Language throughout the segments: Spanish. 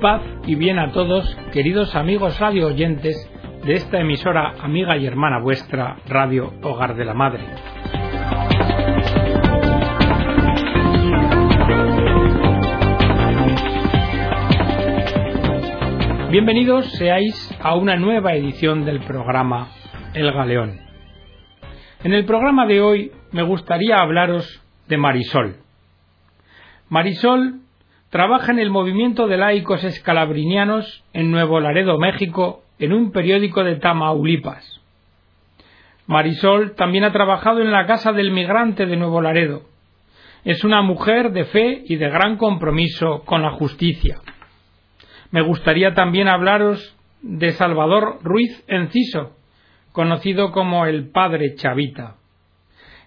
Paz y bien a todos, queridos amigos radio oyentes de esta emisora amiga y hermana vuestra, Radio Hogar de la Madre. Bienvenidos seáis a una nueva edición del programa El Galeón. En el programa de hoy me gustaría hablaros de Marisol. Marisol trabaja en el movimiento de laicos escalabrinianos en Nuevo Laredo, México, en un periódico de Tamaulipas. Marisol también ha trabajado en la Casa del Migrante de Nuevo Laredo. Es una mujer de fe y de gran compromiso con la justicia. Me gustaría también hablaros de Salvador Ruiz Enciso, conocido como el Padre Chavita.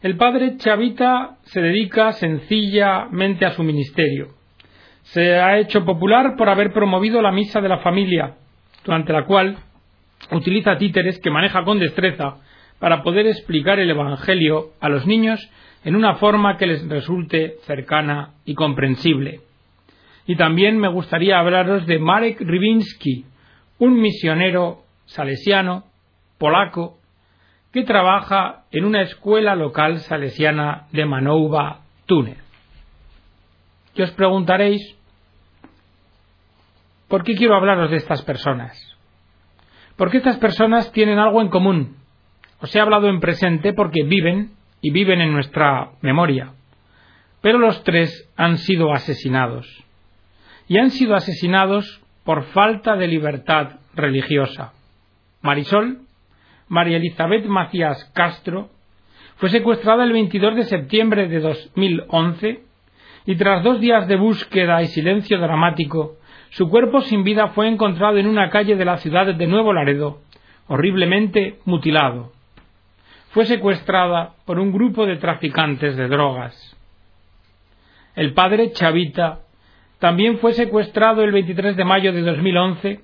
El Padre Chavita se dedica sencillamente a su ministerio se ha hecho popular por haber promovido la misa de la familia, durante la cual utiliza títeres que maneja con destreza para poder explicar el Evangelio a los niños en una forma que les resulte cercana y comprensible. Y también me gustaría hablaros de Marek Rybinski, un misionero salesiano, polaco, que trabaja en una escuela local salesiana de Manouba, Túnez. Y os preguntaréis, ¿por qué quiero hablaros de estas personas? Porque estas personas tienen algo en común. Os he hablado en presente porque viven y viven en nuestra memoria. Pero los tres han sido asesinados. Y han sido asesinados por falta de libertad religiosa. Marisol, María Elizabeth Macías Castro, fue secuestrada el 22 de septiembre de 2011 y tras dos días de búsqueda y silencio dramático, su cuerpo sin vida fue encontrado en una calle de la ciudad de Nuevo Laredo, horriblemente mutilado. Fue secuestrada por un grupo de traficantes de drogas. El padre Chavita también fue secuestrado el 23 de mayo de 2011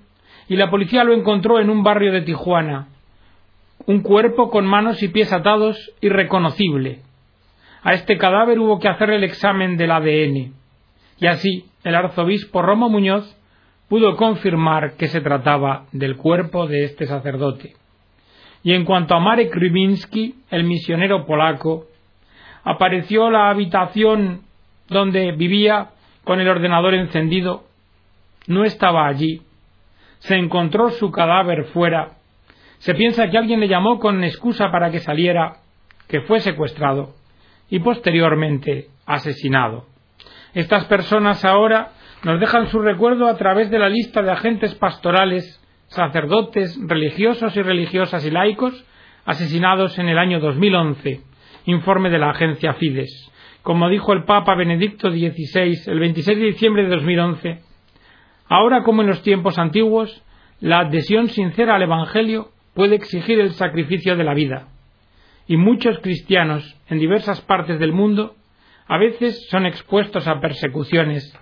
y la policía lo encontró en un barrio de Tijuana. Un cuerpo con manos y pies atados irreconocible, a este cadáver hubo que hacer el examen del ADN. Y así el arzobispo Romo Muñoz pudo confirmar que se trataba del cuerpo de este sacerdote. Y en cuanto a Marek Rybinski, el misionero polaco, apareció la habitación donde vivía con el ordenador encendido. No estaba allí. Se encontró su cadáver fuera. Se piensa que alguien le llamó con excusa para que saliera, que fue secuestrado y posteriormente asesinado. Estas personas ahora nos dejan su recuerdo a través de la lista de agentes pastorales, sacerdotes, religiosos y religiosas y laicos asesinados en el año 2011, informe de la agencia Fides. Como dijo el Papa Benedicto XVI el 26 de diciembre de 2011, ahora como en los tiempos antiguos, la adhesión sincera al Evangelio puede exigir el sacrificio de la vida y muchos cristianos en diversas partes del mundo a veces son expuestos a persecuciones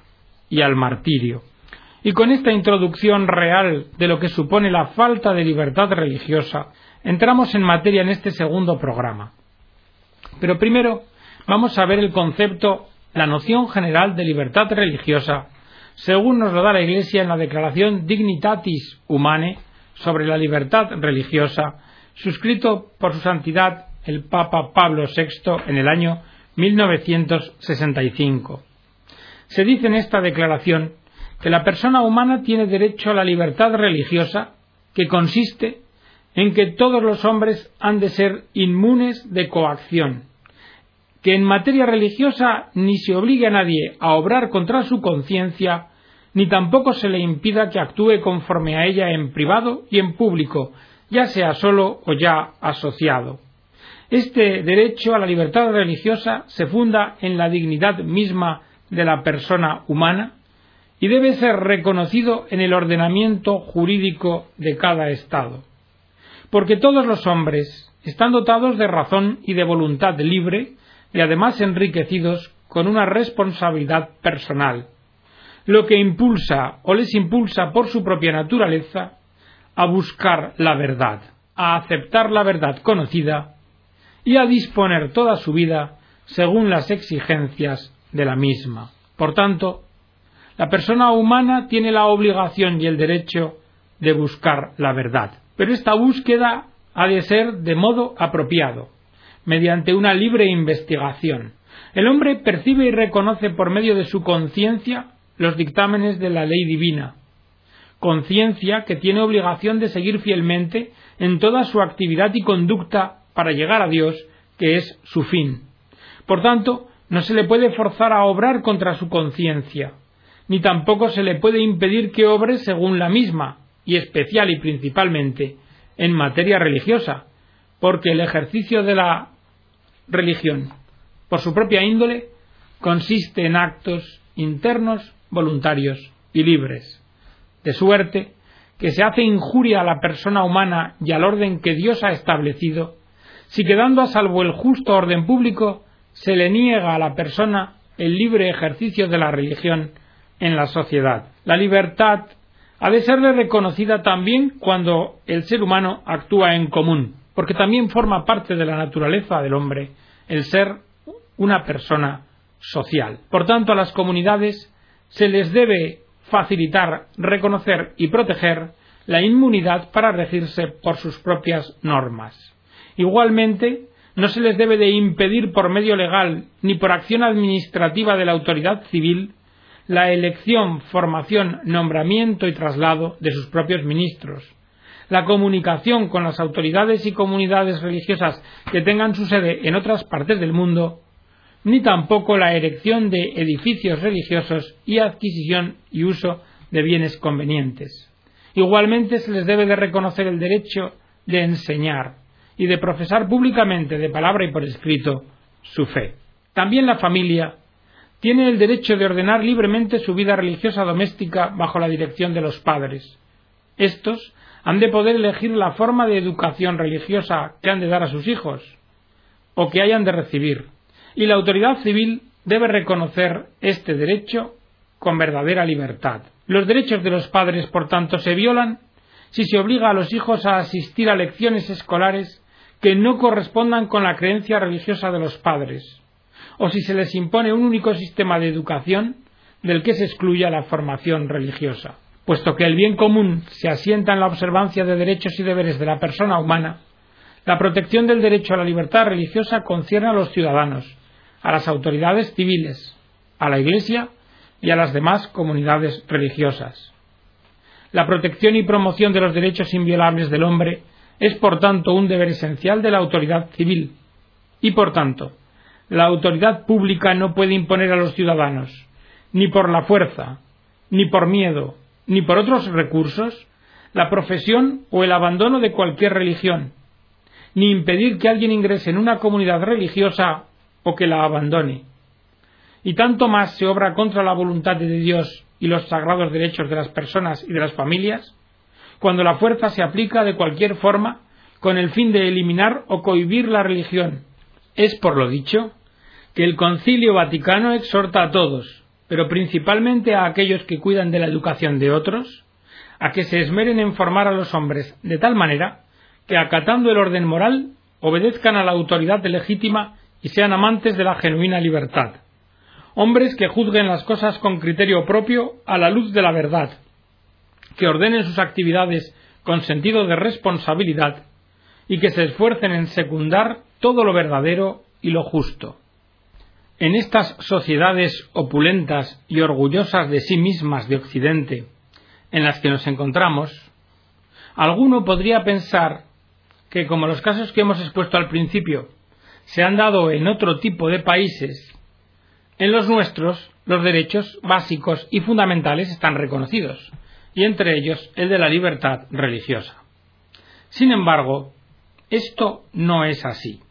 y al martirio. Y con esta introducción real de lo que supone la falta de libertad religiosa, entramos en materia en este segundo programa. Pero primero vamos a ver el concepto, la noción general de libertad religiosa, según nos lo da la Iglesia en la Declaración Dignitatis Humanae sobre la libertad religiosa, suscrito por su santidad el Papa Pablo VI en el año 1965. Se dice en esta declaración que la persona humana tiene derecho a la libertad religiosa, que consiste en que todos los hombres han de ser inmunes de coacción, que en materia religiosa ni se obligue a nadie a obrar contra su conciencia, ni tampoco se le impida que actúe conforme a ella en privado y en público, ya sea solo o ya asociado. Este derecho a la libertad religiosa se funda en la dignidad misma de la persona humana y debe ser reconocido en el ordenamiento jurídico de cada Estado. Porque todos los hombres están dotados de razón y de voluntad libre y además enriquecidos con una responsabilidad personal, lo que impulsa o les impulsa por su propia naturaleza a buscar la verdad, a aceptar la verdad conocida y a disponer toda su vida según las exigencias de la misma. Por tanto, La persona humana tiene la obligación y el derecho de buscar la verdad. Pero esta búsqueda ha de ser de modo apropiado, mediante una libre investigación. El hombre percibe y reconoce por medio de su conciencia los dictámenes de la ley divina, conciencia que tiene obligación de seguir fielmente en toda su actividad y conducta para llegar a Dios, que es su fin. Por tanto, no se le puede forzar a obrar contra su conciencia, ni tampoco se le puede impedir que obre según la misma, y especial y principalmente en materia religiosa, porque el ejercicio de la religión, por su propia índole, consiste en actos internos, voluntarios y libres, de suerte que se hace injuria a la persona humana y al orden que Dios ha establecido, si quedando a salvo el justo orden público, se le niega a la persona el libre ejercicio de la religión en la sociedad. La libertad ha de serle reconocida también cuando el ser humano actúa en común, porque también forma parte de la naturaleza del hombre el ser una persona social. Por tanto, a las comunidades se les debe facilitar, reconocer y proteger la inmunidad para regirse por sus propias normas. Igualmente, no se les debe de impedir por medio legal ni por acción administrativa de la autoridad civil la elección, formación, nombramiento y traslado de sus propios ministros, la comunicación con las autoridades y comunidades religiosas que tengan su sede en otras partes del mundo, ni tampoco la erección de edificios religiosos y adquisición y uso de bienes convenientes. Igualmente se les debe de reconocer el derecho de enseñar y de profesar públicamente de palabra y por escrito su fe. También la familia tiene el derecho de ordenar libremente su vida religiosa doméstica bajo la dirección de los padres. Estos han de poder elegir la forma de educación religiosa que han de dar a sus hijos o que hayan de recibir, y la autoridad civil debe reconocer este derecho con verdadera libertad. Los derechos de los padres, por tanto, se violan si se obliga a los hijos a asistir a lecciones escolares que no correspondan con la creencia religiosa de los padres, o si se les impone un único sistema de educación del que se excluya la formación religiosa. Puesto que el bien común se asienta en la observancia de derechos y deberes de la persona humana, la protección del derecho a la libertad religiosa concierne a los ciudadanos, a las autoridades civiles, a la Iglesia y a las demás comunidades religiosas. La protección y promoción de los derechos inviolables del hombre es, por tanto, un deber esencial de la autoridad civil y, por tanto, la autoridad pública no puede imponer a los ciudadanos, ni por la fuerza, ni por miedo, ni por otros recursos, la profesión o el abandono de cualquier religión, ni impedir que alguien ingrese en una comunidad religiosa o que la abandone. Y tanto más se obra contra la voluntad de Dios y los sagrados derechos de las personas y de las familias, cuando la fuerza se aplica de cualquier forma con el fin de eliminar o cohibir la religión, es, por lo dicho, que el Concilio Vaticano exhorta a todos, pero principalmente a aquellos que cuidan de la educación de otros, a que se esmeren en formar a los hombres de tal manera que, acatando el orden moral, obedezcan a la autoridad legítima y sean amantes de la genuina libertad. Hombres que juzguen las cosas con criterio propio a la luz de la verdad, que ordenen sus actividades con sentido de responsabilidad y que se esfuercen en secundar todo lo verdadero y lo justo. En estas sociedades opulentas y orgullosas de sí mismas de Occidente en las que nos encontramos, alguno podría pensar que como los casos que hemos expuesto al principio se han dado en otro tipo de países, en los nuestros los derechos básicos y fundamentales están reconocidos, y entre ellos el de la libertad religiosa. Sin embargo, esto no es así.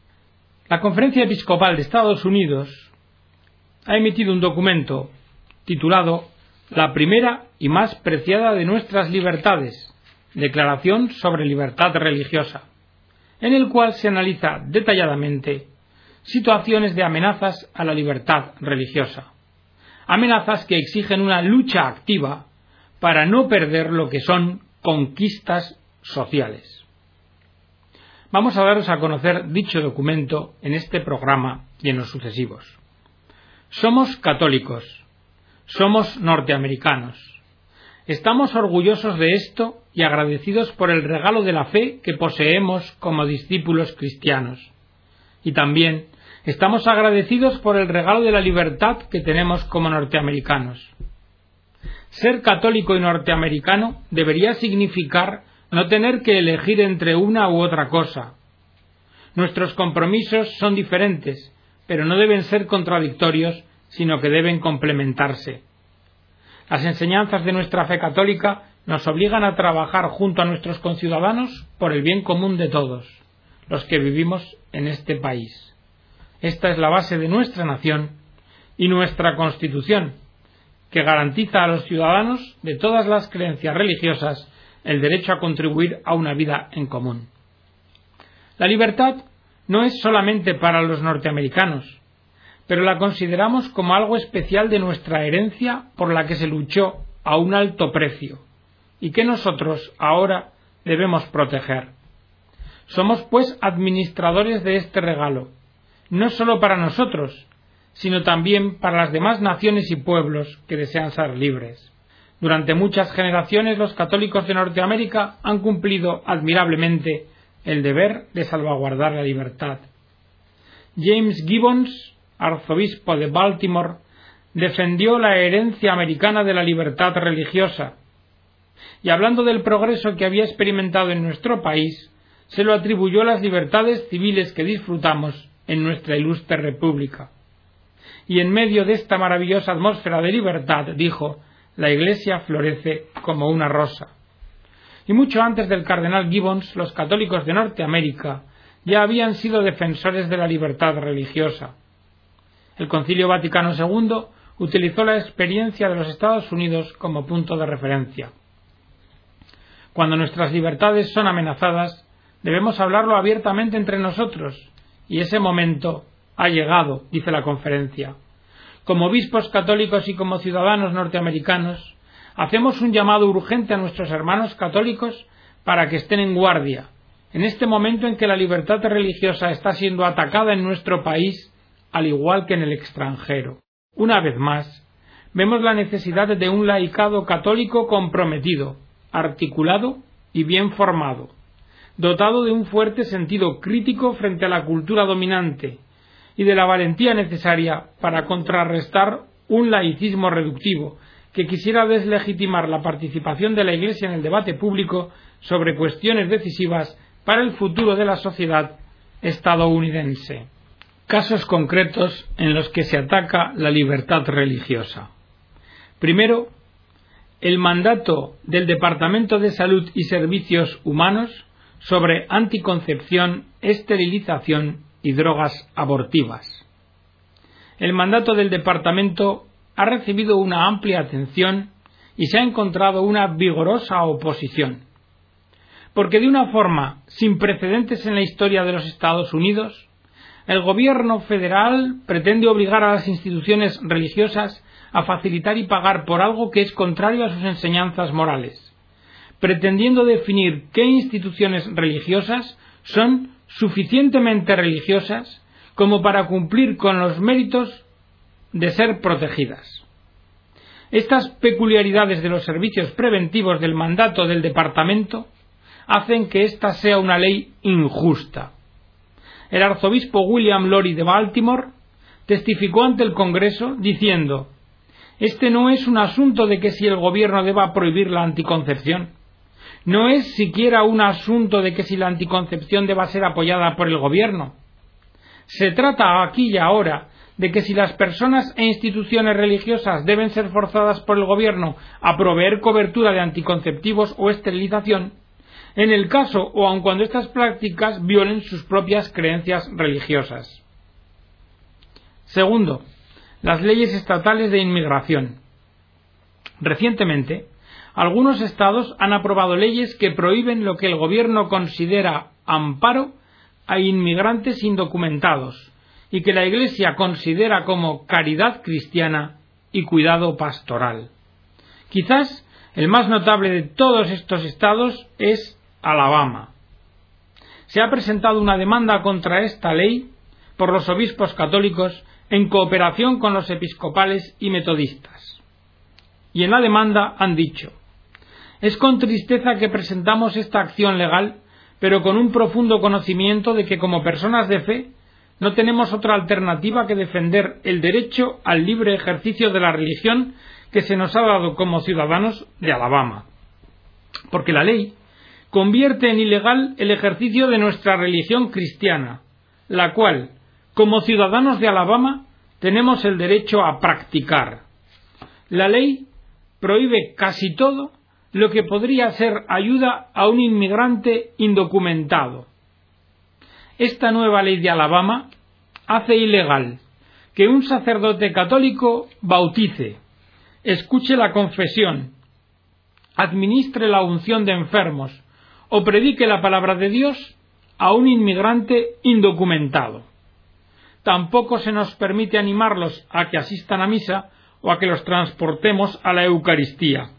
La Conferencia Episcopal de Estados Unidos ha emitido un documento titulado La primera y más preciada de nuestras libertades, Declaración sobre Libertad Religiosa, en el cual se analiza detalladamente situaciones de amenazas a la libertad religiosa, amenazas que exigen una lucha activa para no perder lo que son conquistas sociales. Vamos a daros a conocer dicho documento en este programa y en los sucesivos. Somos católicos. somos norteamericanos. Estamos orgullosos de esto y agradecidos por el regalo de la fe que poseemos como discípulos cristianos. Y también estamos agradecidos por el regalo de la libertad que tenemos como norteamericanos. Ser católico y norteamericano debería significar no tener que elegir entre una u otra cosa. Nuestros compromisos son diferentes, pero no deben ser contradictorios, sino que deben complementarse. Las enseñanzas de nuestra fe católica nos obligan a trabajar junto a nuestros conciudadanos por el bien común de todos, los que vivimos en este país. Esta es la base de nuestra nación y nuestra Constitución, que garantiza a los ciudadanos de todas las creencias religiosas el derecho a contribuir a una vida en común. La libertad no es solamente para los norteamericanos, pero la consideramos como algo especial de nuestra herencia por la que se luchó a un alto precio y que nosotros ahora debemos proteger. Somos pues administradores de este regalo, no solo para nosotros, sino también para las demás naciones y pueblos que desean ser libres. Durante muchas generaciones los católicos de Norteamérica han cumplido admirablemente el deber de salvaguardar la libertad. James Gibbons arzobispo de Baltimore, defendió la herencia americana de la libertad religiosa, y hablando del progreso que había experimentado en nuestro país, se lo atribuyó a las libertades civiles que disfrutamos en nuestra ilustre república. Y en medio de esta maravillosa atmósfera de libertad, dijo, la Iglesia florece como una rosa. Y mucho antes del cardenal Gibbons, los católicos de Norteamérica ya habían sido defensores de la libertad religiosa. El Concilio Vaticano II utilizó la experiencia de los Estados Unidos como punto de referencia. Cuando nuestras libertades son amenazadas, debemos hablarlo abiertamente entre nosotros, y ese momento ha llegado, dice la conferencia. Como obispos católicos y como ciudadanos norteamericanos, hacemos un llamado urgente a nuestros hermanos católicos para que estén en guardia. En este momento en que la libertad religiosa está siendo atacada en nuestro país, al igual que en el extranjero. Una vez más, vemos la necesidad de un laicado católico comprometido, articulado y bien formado, dotado de un fuerte sentido crítico frente a la cultura dominante y de la valentía necesaria para contrarrestar un laicismo reductivo que quisiera deslegitimar la participación de la Iglesia en el debate público sobre cuestiones decisivas para el futuro de la sociedad estadounidense casos concretos en los que se ataca la libertad religiosa. Primero, el mandato del Departamento de Salud y Servicios Humanos sobre anticoncepción, esterilización y drogas abortivas. El mandato del Departamento ha recibido una amplia atención y se ha encontrado una vigorosa oposición. Porque de una forma sin precedentes en la historia de los Estados Unidos, el gobierno federal pretende obligar a las instituciones religiosas a facilitar y pagar por algo que es contrario a sus enseñanzas morales, pretendiendo definir qué instituciones religiosas son suficientemente religiosas como para cumplir con los méritos de ser protegidas. Estas peculiaridades de los servicios preventivos del mandato del Departamento hacen que ésta sea una ley injusta, el arzobispo William Lori de Baltimore testificó ante el Congreso diciendo Este no es un asunto de que si el gobierno deba prohibir la anticoncepción. No es siquiera un asunto de que si la anticoncepción deba ser apoyada por el gobierno. Se trata aquí y ahora de que si las personas e instituciones religiosas deben ser forzadas por el gobierno a proveer cobertura de anticonceptivos o esterilización, en el caso o aun cuando estas prácticas violen sus propias creencias religiosas. Segundo, las leyes estatales de inmigración. Recientemente, algunos estados han aprobado leyes que prohíben lo que el gobierno considera amparo a inmigrantes indocumentados y que la Iglesia considera como caridad cristiana y cuidado pastoral. Quizás el más notable de todos estos estados es Alabama. Se ha presentado una demanda contra esta ley por los obispos católicos en cooperación con los episcopales y metodistas. y en la demanda han dicho Es con tristeza que presentamos esta acción legal, pero con un profundo conocimiento de que como personas de fe no tenemos otra alternativa que defender el derecho al libre ejercicio de la religión que se nos ha dado como ciudadanos de Alabama. Porque la ley convierte en ilegal el ejercicio de nuestra religión cristiana, la cual, como ciudadanos de Alabama, tenemos el derecho a practicar. La ley prohíbe casi todo lo que podría ser ayuda a un inmigrante indocumentado. Esta nueva ley de Alabama hace ilegal que un sacerdote católico bautice, escuche la confesión, administre la unción de enfermos o predique la palabra de Dios a un inmigrante indocumentado. Tampoco se nos permite animarlos a que asistan a misa o a que los transportemos a la Eucaristía.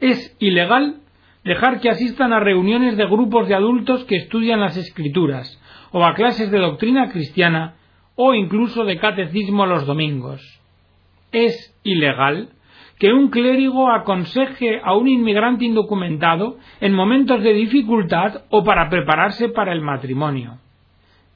Es ilegal dejar que asistan a reuniones de grupos de adultos que estudian las escrituras, o a clases de doctrina cristiana, o incluso de catecismo los domingos. Es ilegal que un clérigo aconseje a un inmigrante indocumentado en momentos de dificultad o para prepararse para el matrimonio.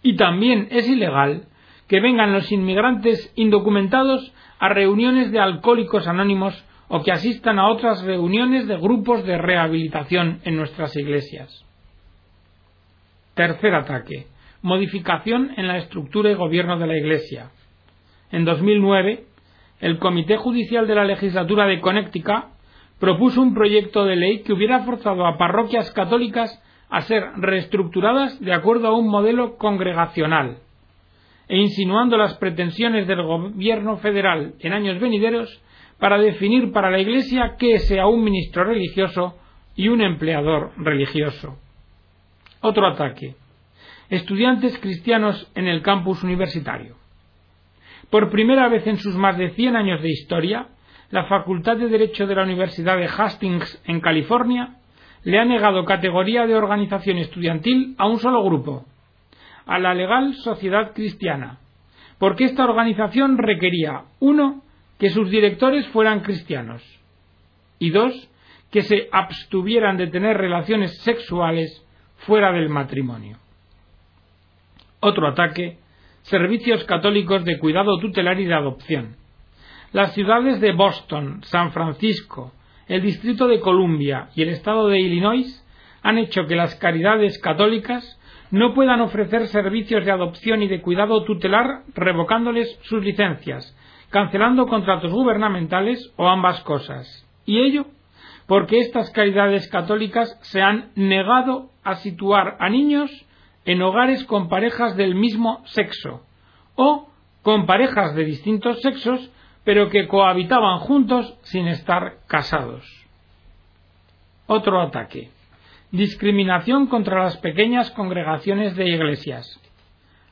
Y también es ilegal que vengan los inmigrantes indocumentados a reuniones de alcohólicos anónimos o que asistan a otras reuniones de grupos de rehabilitación en nuestras iglesias. Tercer ataque. Modificación en la estructura y gobierno de la Iglesia. En 2009, el Comité Judicial de la Legislatura de Connecticut propuso un proyecto de ley que hubiera forzado a parroquias católicas a ser reestructuradas de acuerdo a un modelo congregacional, e insinuando las pretensiones del gobierno federal en años venideros para definir para la Iglesia qué sea un ministro religioso y un empleador religioso. Otro ataque. Estudiantes cristianos en el campus universitario. Por primera vez en sus más de 100 años de historia, la Facultad de Derecho de la Universidad de Hastings, en California, le ha negado categoría de organización estudiantil a un solo grupo, a la legal Sociedad Cristiana, porque esta organización requería, uno, que sus directores fueran cristianos, y dos, que se abstuvieran de tener relaciones sexuales fuera del matrimonio. Otro ataque, servicios católicos de cuidado tutelar y de adopción. Las ciudades de Boston, San Francisco, el Distrito de Columbia y el Estado de Illinois han hecho que las caridades católicas no puedan ofrecer servicios de adopción y de cuidado tutelar revocándoles sus licencias, cancelando contratos gubernamentales o ambas cosas. Y ello porque estas caridades católicas se han negado a situar a niños en hogares con parejas del mismo sexo o con parejas de distintos sexos pero que cohabitaban juntos sin estar casados. Otro ataque discriminación contra las pequeñas congregaciones de iglesias.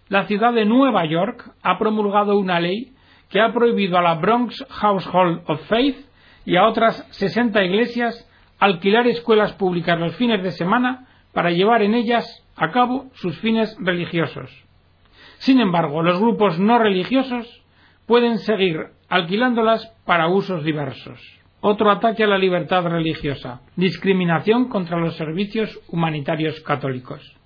La ciudad de Nueva York ha promulgado una ley que ha prohibido a la Bronx Household of Faith y a otras 60 iglesias alquilar escuelas públicas los fines de semana para llevar en ellas a cabo sus fines religiosos. Sin embargo, los grupos no religiosos pueden seguir alquilándolas para usos diversos. Otro ataque a la libertad religiosa. Discriminación contra los servicios humanitarios católicos.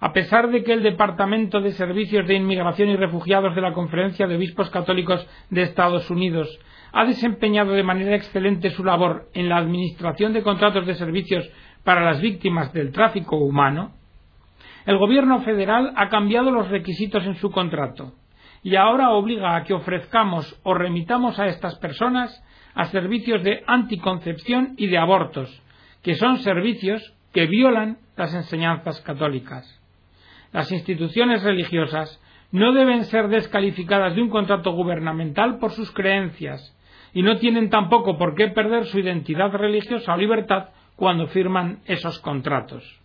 A pesar de que el Departamento de Servicios de Inmigración y Refugiados de la Conferencia de Obispos Católicos de Estados Unidos ha desempeñado de manera excelente su labor en la administración de contratos de servicios para las víctimas del tráfico humano, el Gobierno federal ha cambiado los requisitos en su contrato y ahora obliga a que ofrezcamos o remitamos a estas personas a servicios de anticoncepción y de abortos, que son servicios que violan las enseñanzas católicas. Las instituciones religiosas no deben ser descalificadas de un contrato gubernamental por sus creencias y no tienen tampoco por qué perder su identidad religiosa o libertad cuando firman esos contratos.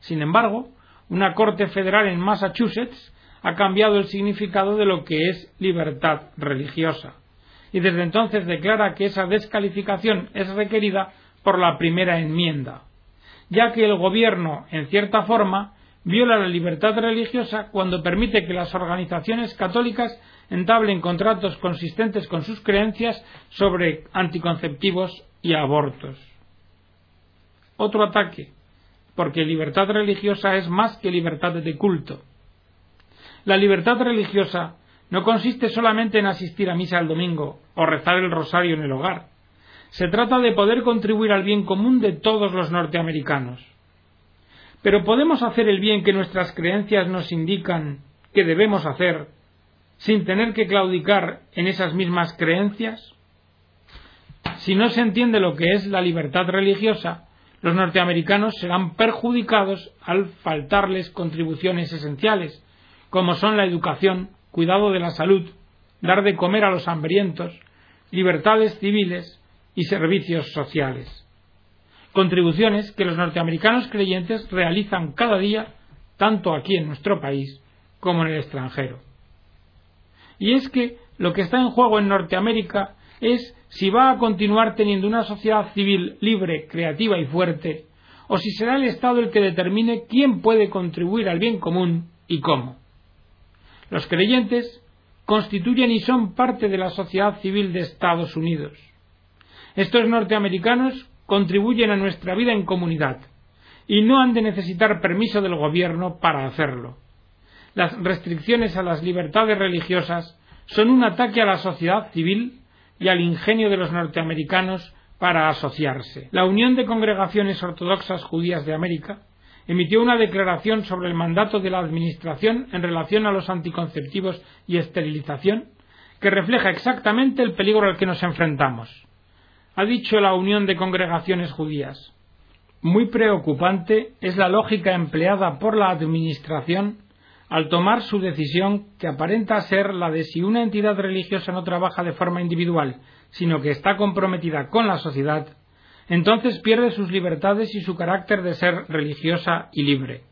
Sin embargo, una Corte Federal en Massachusetts ha cambiado el significado de lo que es libertad religiosa y desde entonces declara que esa descalificación es requerida por la primera enmienda, ya que el gobierno, en cierta forma, viola la libertad religiosa cuando permite que las organizaciones católicas entablen contratos consistentes con sus creencias sobre anticonceptivos y abortos. Otro ataque, porque libertad religiosa es más que libertad de culto. La libertad religiosa no consiste solamente en asistir a misa el domingo o rezar el rosario en el hogar. Se trata de poder contribuir al bien común de todos los norteamericanos. Pero ¿podemos hacer el bien que nuestras creencias nos indican que debemos hacer sin tener que claudicar en esas mismas creencias? Si no se entiende lo que es la libertad religiosa, los norteamericanos serán perjudicados al faltarles contribuciones esenciales, como son la educación, cuidado de la salud, dar de comer a los hambrientos, libertades civiles y servicios sociales. Contribuciones que los norteamericanos creyentes realizan cada día, tanto aquí en nuestro país como en el extranjero. Y es que lo que está en juego en Norteamérica es si va a continuar teniendo una sociedad civil libre, creativa y fuerte, o si será el Estado el que determine quién puede contribuir al bien común y cómo. Los creyentes constituyen y son parte de la sociedad civil de Estados Unidos. Estos norteamericanos contribuyen a nuestra vida en comunidad y no han de necesitar permiso del gobierno para hacerlo. Las restricciones a las libertades religiosas son un ataque a la sociedad civil y al ingenio de los norteamericanos para asociarse. La Unión de Congregaciones Ortodoxas Judías de América emitió una declaración sobre el mandato de la Administración en relación a los anticonceptivos y esterilización que refleja exactamente el peligro al que nos enfrentamos. Ha dicho la Unión de Congregaciones Judías. Muy preocupante es la lógica empleada por la Administración al tomar su decisión que aparenta ser la de si una entidad religiosa no trabaja de forma individual, sino que está comprometida con la sociedad, entonces pierde sus libertades y su carácter de ser religiosa y libre.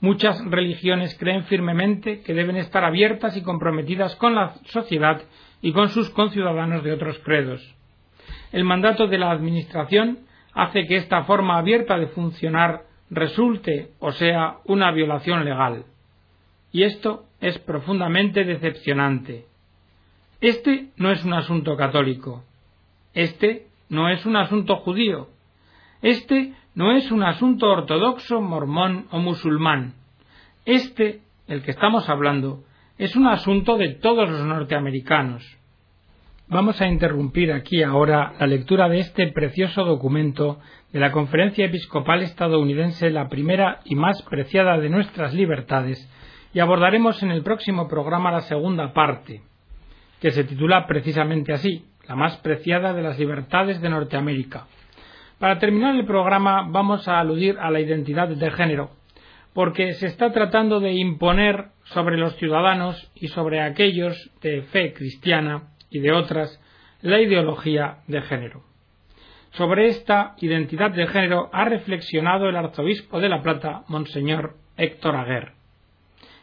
Muchas religiones creen firmemente que deben estar abiertas y comprometidas con la sociedad y con sus conciudadanos de otros credos. El mandato de la Administración hace que esta forma abierta de funcionar resulte o sea una violación legal. Y esto es profundamente decepcionante. Este no es un asunto católico. Este no es un asunto judío. Este no es un asunto ortodoxo, mormón o musulmán. Este, el que estamos hablando, es un asunto de todos los norteamericanos. Vamos a interrumpir aquí ahora la lectura de este precioso documento de la Conferencia Episcopal Estadounidense, la primera y más preciada de nuestras libertades, y abordaremos en el próximo programa la segunda parte, que se titula precisamente así, la más preciada de las libertades de Norteamérica. Para terminar el programa vamos a aludir a la identidad de género, porque se está tratando de imponer sobre los ciudadanos y sobre aquellos de fe cristiana y de otras la ideología de género. Sobre esta identidad de género ha reflexionado el arzobispo de La Plata, Monseñor Héctor Aguer.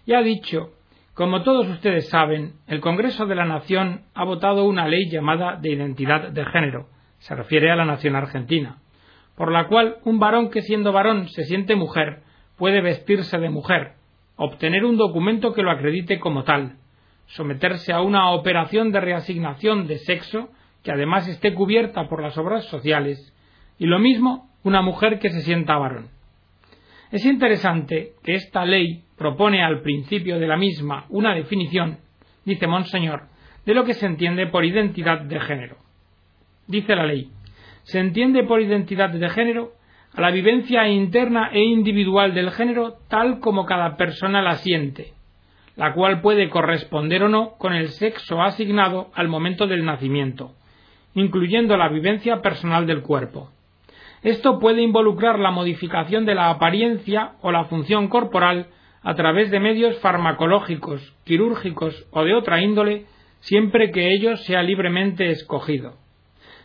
Y ha dicho como todos ustedes saben, el Congreso de la Nación ha votado una ley llamada de identidad de género, se refiere a la nación argentina, por la cual un varón que siendo varón se siente mujer puede vestirse de mujer, obtener un documento que lo acredite como tal, someterse a una operación de reasignación de sexo que además esté cubierta por las obras sociales, y lo mismo una mujer que se sienta varón. Es interesante que esta ley propone al principio de la misma una definición, dice Monseñor, de lo que se entiende por identidad de género. Dice la ley, se entiende por identidad de género a la vivencia interna e individual del género tal como cada persona la siente, la cual puede corresponder o no con el sexo asignado al momento del nacimiento, incluyendo la vivencia personal del cuerpo. Esto puede involucrar la modificación de la apariencia o la función corporal a través de medios farmacológicos, quirúrgicos o de otra índole, siempre que ello sea libremente escogido.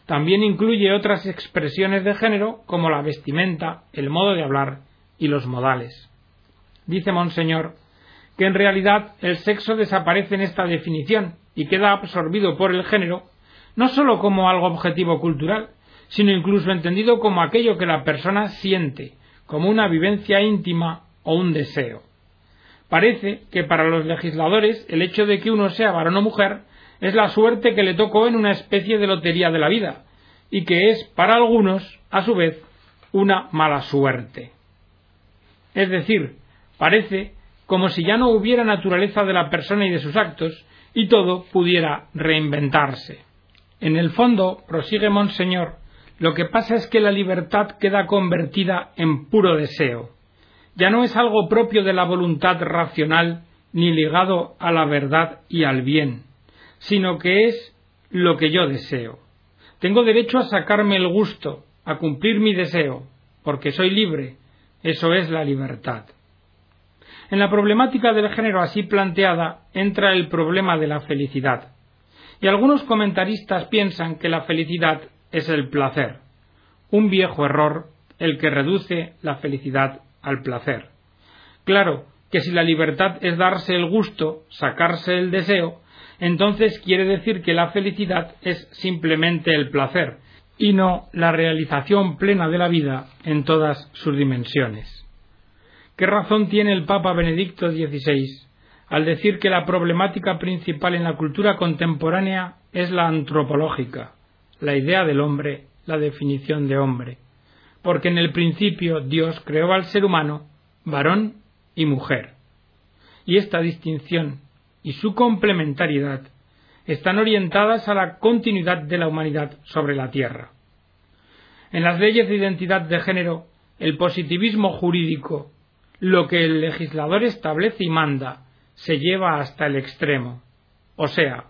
También incluye otras expresiones de género como la vestimenta, el modo de hablar y los modales. Dice Monseñor que en realidad el sexo desaparece en esta definición y queda absorbido por el género no sólo como algo objetivo cultural, sino incluso entendido como aquello que la persona siente, como una vivencia íntima o un deseo. Parece que para los legisladores el hecho de que uno sea varón o mujer es la suerte que le tocó en una especie de lotería de la vida, y que es para algunos, a su vez, una mala suerte. Es decir, parece como si ya no hubiera naturaleza de la persona y de sus actos, y todo pudiera reinventarse. En el fondo, prosigue Monseñor, lo que pasa es que la libertad queda convertida en puro deseo. Ya no es algo propio de la voluntad racional ni ligado a la verdad y al bien, sino que es lo que yo deseo. Tengo derecho a sacarme el gusto, a cumplir mi deseo, porque soy libre. Eso es la libertad. En la problemática del género así planteada entra el problema de la felicidad. Y algunos comentaristas piensan que la felicidad es el placer, un viejo error el que reduce la felicidad al placer. Claro que si la libertad es darse el gusto, sacarse el deseo, entonces quiere decir que la felicidad es simplemente el placer y no la realización plena de la vida en todas sus dimensiones. ¿Qué razón tiene el Papa Benedicto XVI al decir que la problemática principal en la cultura contemporánea es la antropológica, la idea del hombre, la definición de hombre? Porque en el principio Dios creó al ser humano varón y mujer. Y esta distinción y su complementariedad están orientadas a la continuidad de la humanidad sobre la Tierra. En las leyes de identidad de género, el positivismo jurídico, lo que el legislador establece y manda, se lleva hasta el extremo. O sea,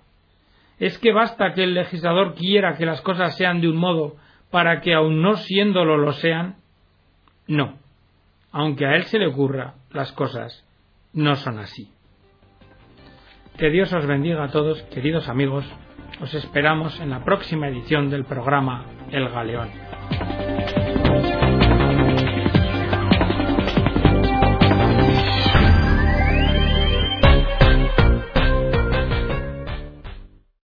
¿es que basta que el legislador quiera que las cosas sean de un modo para que aun no siéndolo lo sean? No. Aunque a él se le ocurra, las cosas no son así. Que Dios os bendiga a todos, queridos amigos. Os esperamos en la próxima edición del programa El Galeón.